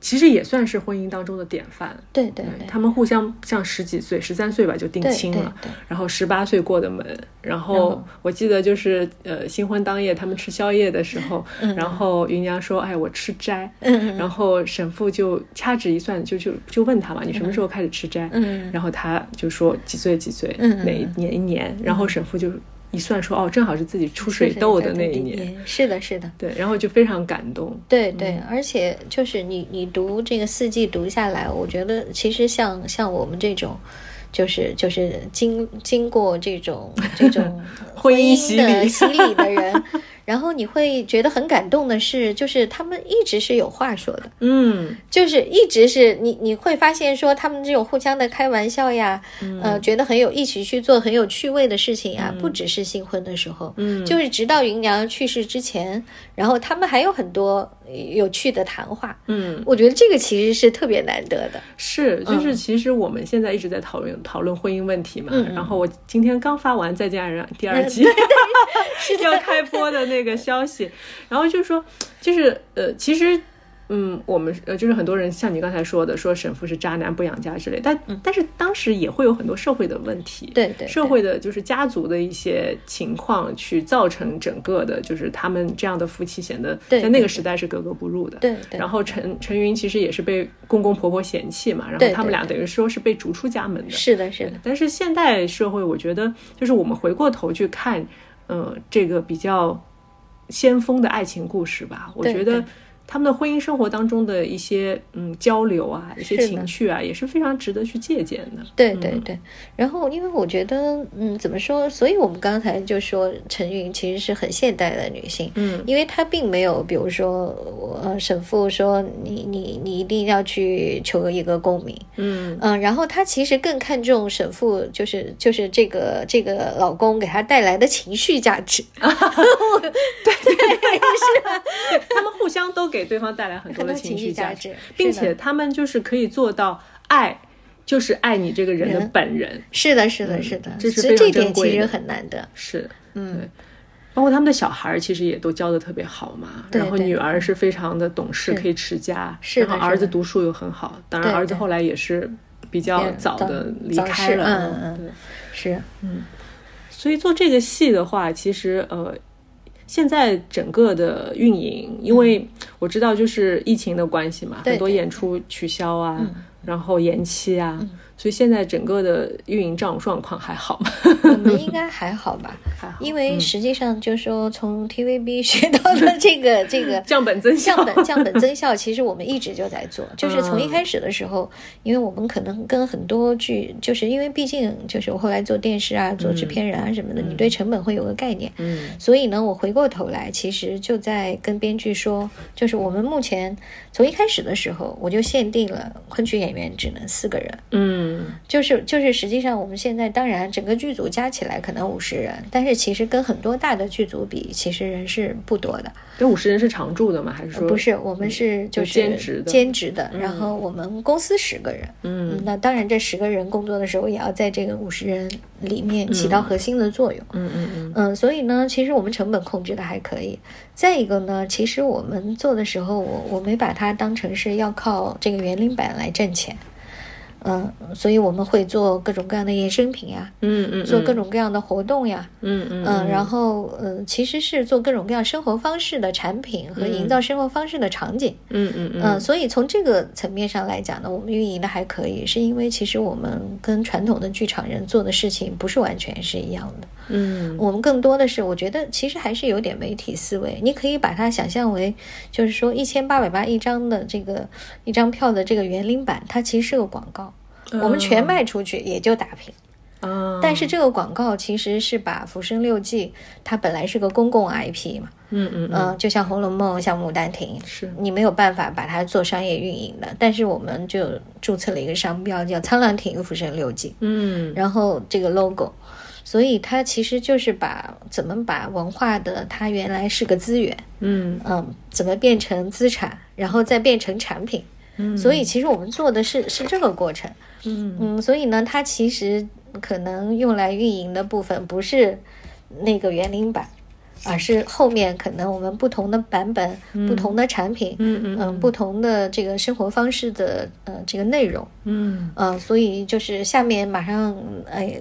Speaker 1: 其实也算是婚姻当中的典范。
Speaker 2: 对对对，
Speaker 1: 他们互相像十几岁，十三岁吧就定亲了，
Speaker 2: 对对。
Speaker 1: 然后十八岁过的门，然
Speaker 2: 然
Speaker 1: 后
Speaker 2: 后
Speaker 1: 我记得就是呃新婚当夜他们吃宵夜的时候，然后芸娘说：“哎，我吃斋。”
Speaker 2: 嗯
Speaker 1: 然后沈父就掐指一算，就就就问他嘛：“你什么时候开始吃斋？”
Speaker 2: 嗯。
Speaker 1: 然后他就说几岁几岁，
Speaker 2: 嗯。
Speaker 1: 哪一年一年，然后沈父就一算说：“哦，正好是自己出水痘的那一年。”，
Speaker 2: 是的，是的，
Speaker 1: 对，然后就非常感动。
Speaker 2: 对对，而且就是你你读这个四季读下来，我觉得其实像像我们这种。就是就是经经过这种这种
Speaker 1: 婚姻
Speaker 2: 的洗礼。的人，[LAUGHS] 然后你会觉得很感动的是，就是他们一直是有话说的，
Speaker 1: 嗯。
Speaker 2: 就是一直是你你会发现说他们这种互相的开玩笑呀，呃，觉得很有一起去做很有趣味的事情呀，不只是新婚的时候，
Speaker 1: 嗯，
Speaker 2: 就是直到芸娘去世之前，然后他们还有很多有趣的谈话。
Speaker 1: 嗯，
Speaker 2: 我觉得这个其实是特别难得的。
Speaker 1: 是，
Speaker 2: 嗯
Speaker 1: 就是其实我们现在一直在讨论讨论婚姻问题嘛。然后我今天刚发完《再见爱人》第二季，[LAUGHS] 是要开播的那个消息，然后就说，就是呃，其实。嗯，我们呃，就是很多人像你刚才说的，说沈父是渣男不养家之类，但、但是当时也会有很多社会的问题，
Speaker 2: 嗯对对对。
Speaker 1: 社会的就是家族的一些情况，去造成整个的，就是他们这样的夫妻显得在那个时代是格格不入的，
Speaker 2: 对对。
Speaker 1: 然后陈陈云其实也是被公公婆婆嫌弃嘛，然后他们俩等于说是被逐出家门的。
Speaker 2: 是的，是的，
Speaker 1: 但是现代社会，我觉得就是我们回过头去看，呃，这个比较先锋的爱情故事吧，我觉得
Speaker 2: 对
Speaker 1: 他们的婚姻生活当中的一些嗯交流啊，一些情趣啊，也是非常值得去借鉴的。
Speaker 2: 对对对，然后因为我觉得，嗯，怎么说？所以我们刚才就说陈云其实是很现代的女性，
Speaker 1: 嗯，
Speaker 2: 因为她并没有，比如说，呃，沈父说你你你一定要去求一个功名，
Speaker 1: 嗯。
Speaker 2: 嗯，然后她其实更看重沈父就是就是这个这个老公给她带来的情绪价值，对 [LAUGHS] [LAUGHS] 对，对是 [LAUGHS]
Speaker 1: 他们互相都给对方带来很多的
Speaker 2: 情
Speaker 1: 绪价
Speaker 2: 值
Speaker 1: 并且他们就是可以做到爱，就是爱你这个人的本人。
Speaker 2: 是的，是的，是的，
Speaker 1: 这是非常
Speaker 2: 这点其实很难得。
Speaker 1: 是，
Speaker 2: 嗯
Speaker 1: 对。包括他们的小孩儿，其实也都教的特别好嘛。然后女儿是非常的懂事，可以持家。
Speaker 2: 是
Speaker 1: 然后儿子读书又很好，当然儿子后来也是比较
Speaker 2: 早
Speaker 1: 早的离开了。
Speaker 2: 嗯嗯
Speaker 1: 对。
Speaker 2: 是，
Speaker 1: 所以做这个戏的话，其实呃，现在整个的运营，因为我知道就是疫情的关系嘛，很多演出取消啊，然后延期啊，所以现在整个的运营状状况还好吗？
Speaker 2: 我们应该还好吧？
Speaker 1: 还好，
Speaker 2: 因为实际上就是说，从 TVB 学到的这个 [LAUGHS] 这个
Speaker 1: 降本增效
Speaker 2: 降本降本增效，其实我们一直就在做。[LAUGHS] 就是从一开始的时候，因为我们可能跟很多剧，就是因为毕竟就是我后来做电视啊，做制片人啊什么的，你对成本会有个概念。
Speaker 1: 嗯
Speaker 2: 所以呢，我回过头来，其实就在跟编剧说，就是我们目前从一开始的时候，我就限定了昆曲演员只能四个人。
Speaker 1: 嗯
Speaker 2: 就是就是，实际上我们现在当然整个剧组加起来可能五十人，但是其实跟很多大的剧组比，其实人是不多的。
Speaker 1: 这五十人是常驻的吗？还是说
Speaker 2: 不是，我们是就是
Speaker 1: 兼职的
Speaker 2: 兼职的。然后我们公司十个人，
Speaker 1: 嗯
Speaker 2: 那当然这十个人工作的时候，也要在这个五十人里面起到核心的作用。
Speaker 1: 嗯嗯嗯
Speaker 2: 嗯，所以呢，其实我们成本控制的还可以。再一个呢，其实我们做的时候，我我没把它当成是要靠这个园林版来挣钱。嗯，所以我们会做各种各样的衍生品呀，
Speaker 1: 嗯嗯，
Speaker 2: 做各种各样的活动呀，
Speaker 1: 嗯嗯
Speaker 2: 嗯，然后嗯，其实是做各种各样生活方式的产品和营造生活方式的场景。
Speaker 1: 嗯嗯嗯
Speaker 2: 嗯，所以从这个层面上来讲呢，我们运营的还可以，是因为其实我们跟传统的剧场人做的事情不是完全是一样的。
Speaker 1: 嗯
Speaker 2: 我们更多的是，我觉得其实还是有点媒体思维。你可以把它想象为，就是说一千八百八一张的这个一张票的这个园林版，它其实是个广告，我们全卖出去也就打平。
Speaker 1: 啊，
Speaker 2: 但是这个广告其实是把《浮生六记》它本来是个公共 IP 嘛，
Speaker 1: 嗯嗯
Speaker 2: 嗯、就像《红楼梦》、像《牡丹亭》，
Speaker 1: 是
Speaker 2: 你没有办法把它做商业运营的。但是我们就注册了一个商标，叫“沧浪亭浮生六记”。
Speaker 1: 嗯
Speaker 2: 然后这个 logo，所以它其实就是把怎么把文化的它原来是个资源，
Speaker 1: 嗯
Speaker 2: 嗯，怎么变成资产，然后再变成产品。
Speaker 1: 嗯
Speaker 2: 所以其实我们做的是是这个过程。
Speaker 1: 嗯
Speaker 2: 嗯，所以呢，它其实可能用来运营的部分不是那个园林版。而是后面可能我们不同的版本、不同的产品，
Speaker 1: 嗯嗯
Speaker 2: 嗯，不同的这个生活方式的呃这个内容，
Speaker 1: 嗯
Speaker 2: 呃，所以就是下面马上，哎，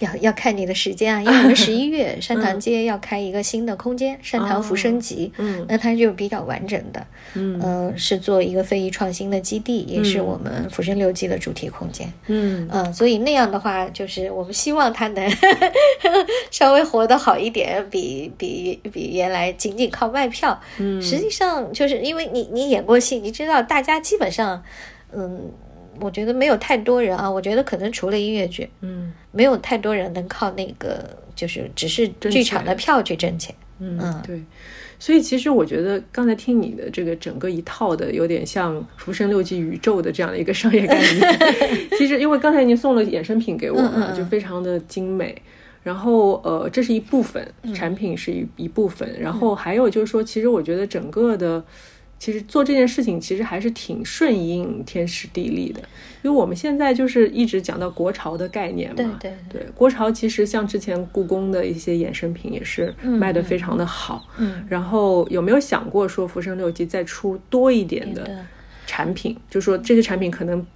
Speaker 2: 要要看你的时间啊，因为我们十一月 [LAUGHS] 山塘街要开一个新的空间，山塘浮生集，
Speaker 1: 嗯。
Speaker 2: 那它就比较完整的，
Speaker 1: 嗯。
Speaker 2: 呃，是做一个非遗创新的基地，也是我们浮生六记的主题空间，
Speaker 1: 嗯。
Speaker 2: 嗯、所以那样的话，就是我们希望它能 [LAUGHS] 稍微活得好一点，比比比原来仅仅靠卖票，
Speaker 1: 嗯。
Speaker 2: 实际上就是因为你你演过戏，你知道大家基本上，嗯，我觉得没有太多人啊，我觉得可能除了音乐剧，
Speaker 1: 嗯
Speaker 2: 没有太多人能靠那个就是只是剧场的票去挣钱。
Speaker 1: 嗯，对。所以其实我觉得刚才听你的这个整个一套的，有点像《浮生六记》宇宙的这样的一个商业概念。[LAUGHS] 其实因为刚才您送了衍生品给我嘛，就非常的精美。然后呃，这是一部分，产品是一一部分。然后还有就是说，其实我觉得整个的。其实做这件事情其实还是挺顺应天时地利的，因为我们现在就是一直讲到国潮的概念嘛，
Speaker 2: 对对
Speaker 1: 对，国潮其实像之前故宫的一些衍生品也是卖的非常的好。
Speaker 2: 嗯，
Speaker 1: 然后有没有想过说《浮生六记》再出多一点的产品？就说这些产品可能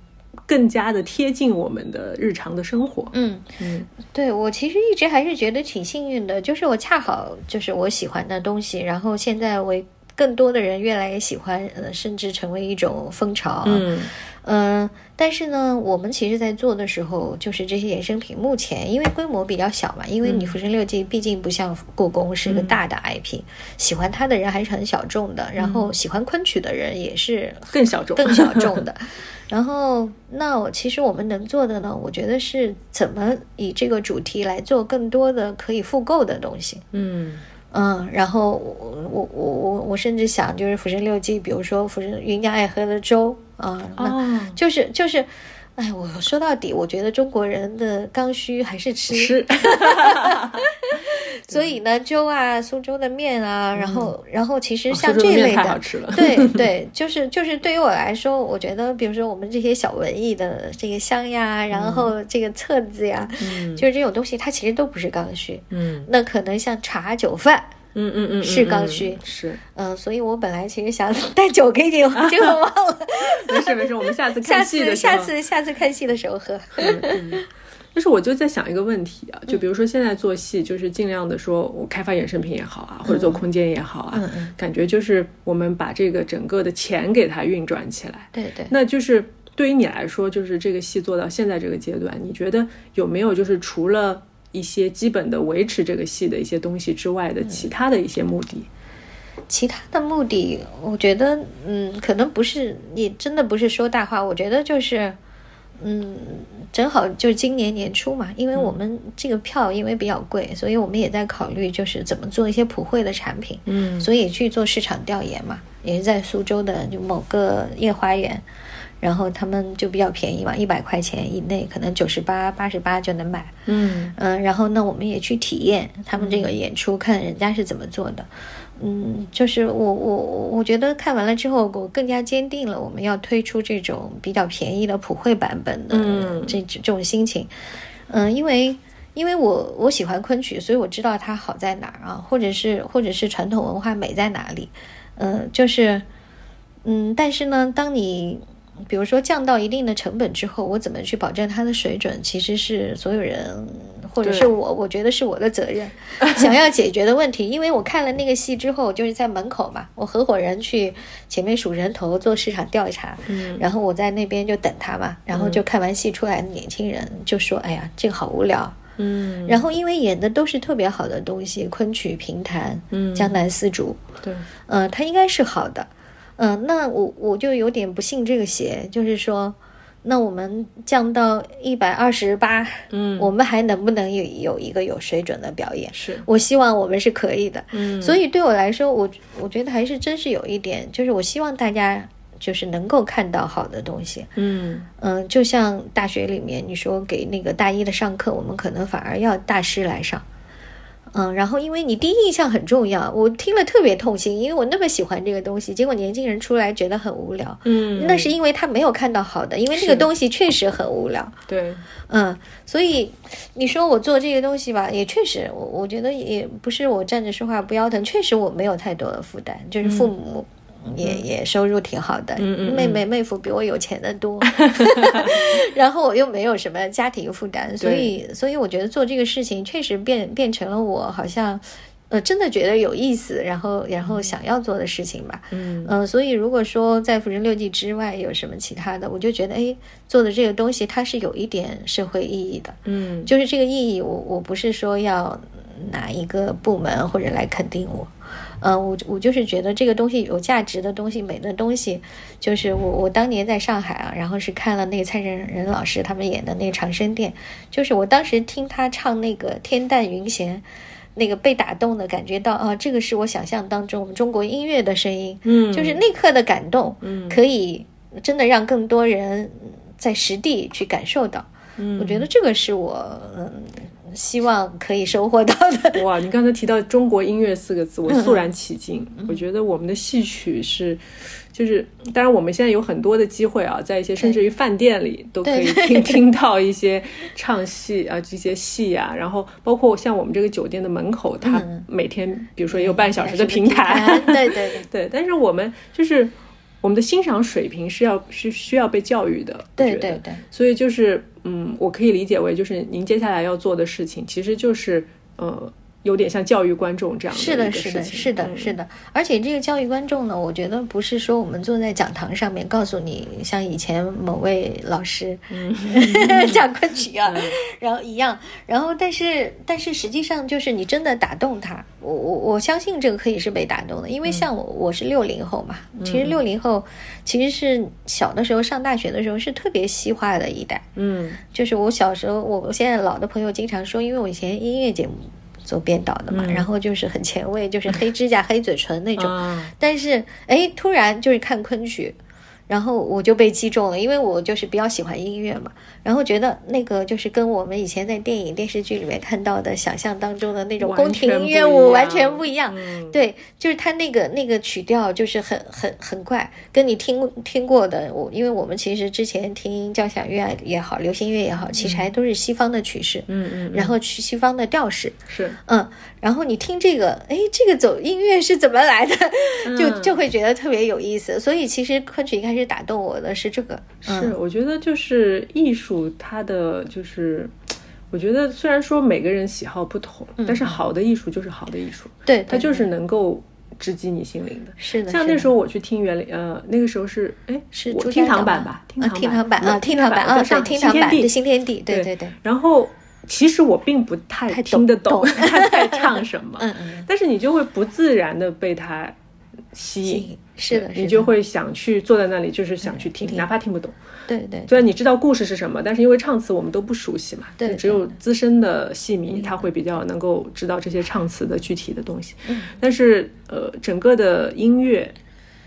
Speaker 1: 更加的贴近我们的日常的生活。
Speaker 2: 嗯
Speaker 1: 嗯
Speaker 2: 对我其实一直还是觉得挺幸运的，就是我恰好就是我喜欢的东西，然后现在为更多的人越来越喜欢，呃，甚至成为一种风潮
Speaker 1: 嗯，
Speaker 2: 但是呢，我们其实在做的时候，就是这些衍生品，目前因为规模比较小嘛，因为你《浮生六记》毕竟不像故宫是一个大的 IP，喜欢它的人还是很小众的，然后喜欢昆曲的人也是
Speaker 1: 更小众、
Speaker 2: 更小众的。[LAUGHS] 然后，那我其实我们能做的呢，我觉得是怎么以这个主题来做更多的可以复购的东西。
Speaker 1: 嗯。
Speaker 2: 嗯，然后我我我我我甚至想，就是《浮生六记》，比如说《浮生芸娘爱喝的粥》啊，那就是就是，哎，我说到底，我觉得中国人的刚需还是吃。[LAUGHS] [LAUGHS] 所以呢，粥啊，苏州的面啊，然后，然后其实像这类的，对 [LAUGHS] 对，就是就是对于我来说，我觉得，比如说我们这些小文艺的这个香呀，然后这个册子呀，就是这种东西，它其实都不是刚需。
Speaker 1: 嗯，
Speaker 2: 那可能像茶酒饭，
Speaker 1: 嗯嗯嗯，
Speaker 2: 是刚需。
Speaker 1: 是，
Speaker 2: 嗯，所以我本来其实想带酒给你，结果忘了。
Speaker 1: 没事没事，我们下次看戏的
Speaker 2: 时候，下次下次看戏的时候喝。
Speaker 1: 但是我就在想一个问题啊，就比如说现在做戏，就是尽量的说，我开发衍生品也好啊，或者做空间也好啊，感觉就是我们把这个整个的钱给它运转起来。
Speaker 2: 对对。
Speaker 1: 那就是对于你来说，就是这个戏做到现在这个阶段，你觉得有没有就是除了一些基本的维持这个戏的一些东西之外的其他的一些目的？
Speaker 2: 其他的目的，我觉得，嗯，可能不是，你真的不是说大话，我觉得就是。嗯，正好就是今年年初嘛，因为我们这个票因为比较贵，所以我们也在考虑就是怎么做一些普惠的产品。
Speaker 1: 嗯，
Speaker 2: 所以去做市场调研嘛，也是在苏州的就某个夜花园，然后他们就比较便宜嘛，一百块钱以内，可能九十八、八十八就能买。
Speaker 1: 嗯
Speaker 2: 嗯，然后呢，我们也去体验他们这个演出，看人家是怎么做的。嗯，就是我我我觉得看完了之后，我更加坚定了我们要推出这种比较便宜的普惠版本的这这种心情。嗯，因为因为我我喜欢昆曲，所以我知道它好在哪儿啊，或者是或者是传统文化美在哪里。嗯，就是嗯，但是呢，当你比如说降到一定的成本之后，我怎么去保证它的水准，其实是所有人。或者是我，我觉得是我的责任，[LAUGHS] 想要解决的问题。因为我看了那个戏之后，就是在门口嘛，我合伙人去前面数人头做市场调查，
Speaker 1: 嗯，
Speaker 2: 然后我在那边就等他嘛，然后就看完戏出来的年轻人就说：“哎呀，这个好无聊。”
Speaker 1: 嗯，
Speaker 2: 然后因为演的都是特别好的东西，昆曲评弹，
Speaker 1: 嗯，
Speaker 2: 江南丝竹，
Speaker 1: 对，
Speaker 2: 嗯，它应该是好的，嗯，那我我就有点不信这个邪，就是说。那我们降到一百二十八，
Speaker 1: 嗯，
Speaker 2: 我们还能不能有有一个有水准的表演？
Speaker 1: 是
Speaker 2: 我希望我们是可以的，
Speaker 1: 嗯，
Speaker 2: 所以对我来说，我我觉得还是真是有一点，就是我希望大家就是能够看到好的东西，
Speaker 1: 嗯
Speaker 2: 嗯，就像大学里面你说给那个大一的上课，我们可能反而要大师来上。嗯，然后因为你第一印象很重要，我听了特别痛心，因为我那么喜欢这个东西，结果年轻人出来觉得很无聊。
Speaker 1: 嗯，
Speaker 2: 那是因为他没有看到好的，因为那个东西确实很无聊。[LAUGHS]
Speaker 1: 对，
Speaker 2: 嗯，所以你说我做这个东西吧，也确实，我我觉得也不是我站着说话不腰疼，确实我没有太多的负担，就是父母。也也收入挺好的，妹妹妹夫比我有钱的多 [LAUGHS] [LAUGHS] 然后我又没有什么家庭负担，所以所以我觉得做这个事情确实变变成了我好像呃真的觉得有意思，然后然后想要做的事情吧。
Speaker 1: 嗯
Speaker 2: 嗯，所以如果说在《浮生六记》之外有什么其他的，我就觉得哎，做的这个东西它是有一点社会意义的。
Speaker 1: 嗯，
Speaker 2: 就是这个意义，我我不是说要哪一个部门或者来肯定我。呃，我我就是觉得这个东西有价值的东西，美的东西，就是我我当年在上海啊，然后是看了那个蔡振仁老师他们演的那个长生殿，就是我当时听他唱那个天淡云闲，那个被打动的感觉到啊，这个是我想象当中我们中国音乐的声音，
Speaker 1: 嗯，
Speaker 2: 就是那刻的感动，
Speaker 1: 嗯，
Speaker 2: 可以真的让更多人在实地去感受到，
Speaker 1: 嗯，
Speaker 2: 我觉得这个是我嗯。希望可以收获到的
Speaker 1: 哇！你刚才提到中国音乐四个字，我肃然起敬。我觉得我们的戏曲是，就是当然我们现在有很多的机会啊，在一些甚至于饭店里都可以 [LAUGHS] 听听到一些唱戏啊，这些戏啊。然后包括像我们这个酒店的门口，它每天比如说也有半小时的
Speaker 2: 平
Speaker 1: 台，
Speaker 2: 对对 [LAUGHS]
Speaker 1: 对。但是我们就是我们的欣赏水平是要是需要被教育的，
Speaker 2: 对对对。
Speaker 1: 所以就是。嗯，我可以理解为就是您接下来要做的事情，其实就是呃，有点像教育观众这样
Speaker 2: 是的，是的，是的，是的。而且这个教育观众呢，我觉得不是说我们坐在讲堂上面告诉你，像以前某位老师 [LAUGHS] [LAUGHS] 讲昆曲啊，然后一样。然后，但是，但是实际上就是你真的打动他，我我我相信这个可以是被打动的，因为像我我是六零后嘛，其实六零后其实是小的时候上大学的时候是特别西化的一代。
Speaker 1: 嗯，
Speaker 2: 就是我小时候，我现在老的朋友经常说，因为我以前音乐节目。做编导的嘛，然后就是很前卫，就是黑指甲、[LAUGHS] 黑嘴唇那种。但是，哎，突然就是看昆曲。然后我就被击中了，因为我就是比较喜欢音乐嘛，然后觉得那个就是跟我们以前在电影电视剧里面看到的想象当中的那种宫廷音乐舞完全不一样。对，就是它那个那个曲调就是很很很怪，跟你听听过的我，因为我们其实之前听交响乐也好，流行乐也好，其实还都是西方的曲式，
Speaker 1: 嗯嗯，
Speaker 2: 然后去西方的调式
Speaker 1: 是，
Speaker 2: 嗯，然后你听这个，哎，这个走音乐是怎么来的，[LAUGHS] 就就会觉得特别有意思。所以其实昆曲一开始。打动我的是这个，
Speaker 1: 是我觉得就是艺术，它的就是，我觉得虽然说每个人喜好不同，但是好的艺术就是好的艺术，
Speaker 2: 对，
Speaker 1: 它就是能够直击你心灵的。
Speaker 2: 是的，
Speaker 1: 像那时候我去听园林呃，那个时候是哎，
Speaker 2: 是
Speaker 1: 听堂版吧？
Speaker 2: 听堂版
Speaker 1: 啊，
Speaker 2: 听堂版啊，
Speaker 1: 上
Speaker 2: 听堂版
Speaker 1: 的
Speaker 2: 新天地，对对对。
Speaker 1: 然后其实我并不太听得懂他在唱什么，[LAUGHS]
Speaker 2: 嗯嗯，
Speaker 1: 但是你就会不自然的被他吸引。
Speaker 2: 是的，
Speaker 1: 你就会想去坐在那里，就是想去听，哪怕听不懂。
Speaker 2: 对对，
Speaker 1: 虽然你知道故事是什么，但是因为唱词我们都不熟悉嘛，
Speaker 2: 对，
Speaker 1: 只有资深的戏迷他会比较能够知道这些唱词的具体的东西。
Speaker 2: 嗯，
Speaker 1: 但是呃，整个的音乐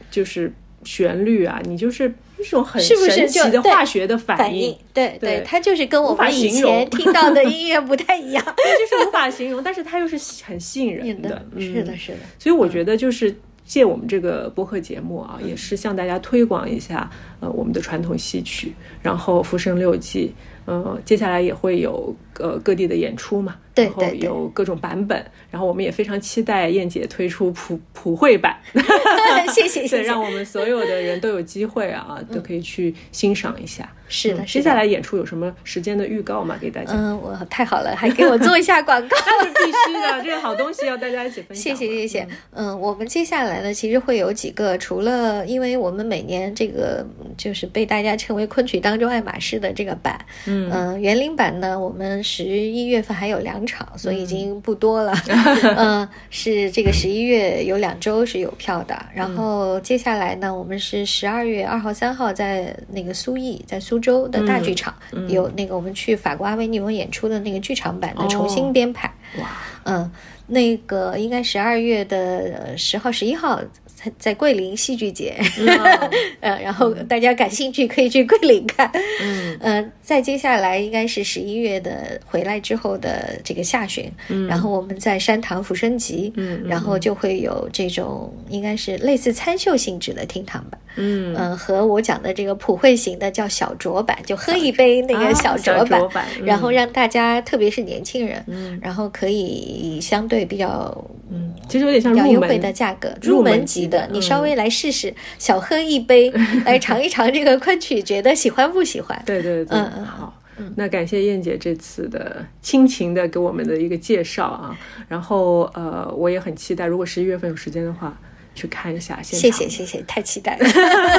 Speaker 1: 就是旋律啊，你就是一种很神奇的化学的
Speaker 2: 反
Speaker 1: 应。
Speaker 2: 对
Speaker 1: 对，
Speaker 2: 它就是跟我们以前听到的音乐不太一样，[LAUGHS]
Speaker 1: 就是无法形容，但是它又是很吸引人
Speaker 2: 的。是的，是的。
Speaker 1: 所以我觉得就是。借我们这个播客节目啊，也是向大家推广一下，呃，我们的传统戏曲，然后《浮生六记》，呃，接下来也会有呃各地的演出嘛。
Speaker 2: 对，
Speaker 1: 然后有各种版本，然后我们也非常期待燕姐推出普普惠版，[LAUGHS] [LAUGHS]
Speaker 2: 谢谢谢谢，
Speaker 1: 让我们所有的人都有机会啊，都可以去欣赏一下。
Speaker 2: 是的，
Speaker 1: 接下来演出有什么时间的预告吗？给大家？
Speaker 2: 嗯，我太好了，还给我做一下广告，[LAUGHS]
Speaker 1: 那是必须的，这个好东西要大家一起分
Speaker 2: 享。谢谢谢谢，嗯，我们接下来呢，其实会有几个，除了因为我们每年这个就是被大家称为昆曲当中爱马仕的这个版，嗯，园林版呢，我们十一月份还有两。场，所以已经不多了。[LAUGHS] 嗯，是这个十一月有两周是有票的，然后接下来呢，我们是十二月二号、三号在那个苏艺，在苏州的大剧场有那个我们去法国阿维尼翁演出的那个剧场版的重新编排。
Speaker 1: 哇，
Speaker 2: 嗯，那个应该十二月的十号、十一号。在桂林戏剧节，[LAUGHS] 呃，然后大家感兴趣可以去桂林看。
Speaker 1: 嗯，
Speaker 2: 呃，再接下来应该是十一月的回来之后的这个下旬，然后我们在山塘浮生集，
Speaker 1: 嗯，
Speaker 2: 然后就会有这种应该是类似参秀性质的厅堂版，
Speaker 1: 嗯。
Speaker 2: 嗯，和我讲的这个普惠型的叫小酌版，就喝一杯那个
Speaker 1: 小
Speaker 2: 酌
Speaker 1: 版，
Speaker 2: 然后让大家特别是年轻人，
Speaker 1: 嗯，
Speaker 2: 然后可以相对比较，
Speaker 1: 嗯，其实有点像
Speaker 2: 入门的价格，入
Speaker 1: 门
Speaker 2: 级的。你稍微来试试，小喝一杯，[LAUGHS] 来尝一尝这个昆曲，觉得喜欢不喜欢？
Speaker 1: 对对对，嗯嗯，好，那感谢燕姐这次的亲情的给我们的一个介绍啊，然后呃，我也很期待，如果十一月份有时间的话。去看一下，
Speaker 2: 谢谢谢谢，太期待了。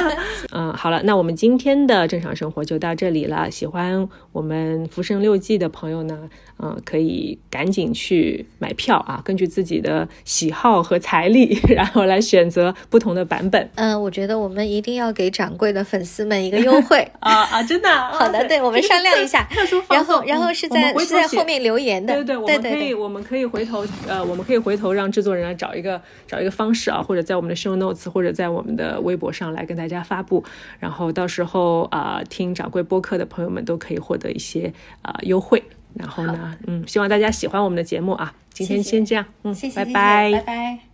Speaker 2: [LAUGHS]
Speaker 1: 嗯，好了，那我们今天的正常生活就到这里了。喜欢我们《浮生六记》的朋友呢，嗯，可以赶紧去买票啊，根据自己的喜好和财力，[LAUGHS] 然后来选择不同的版本。
Speaker 2: 嗯，我觉得我们一定要给掌柜的粉丝们一个优惠 [LAUGHS]
Speaker 1: 啊啊！真的，[LAUGHS]
Speaker 2: 好的，对我们商量一下，
Speaker 1: 特殊
Speaker 2: 然后然后是在是在后面留言的，
Speaker 1: 对对，我们可以我们可以回头呃，我们可以回头让制作人来找一个找一个方式啊，或者。在我们的 show notes 或者在我们的微博上来跟大家发布，然后到时候啊听掌柜播客的朋友们都可以获得一些啊优惠。然后呢，嗯，希望大家喜欢我们的节目啊。今天先这样，嗯，
Speaker 2: 谢谢，
Speaker 1: 拜拜，
Speaker 2: 拜拜。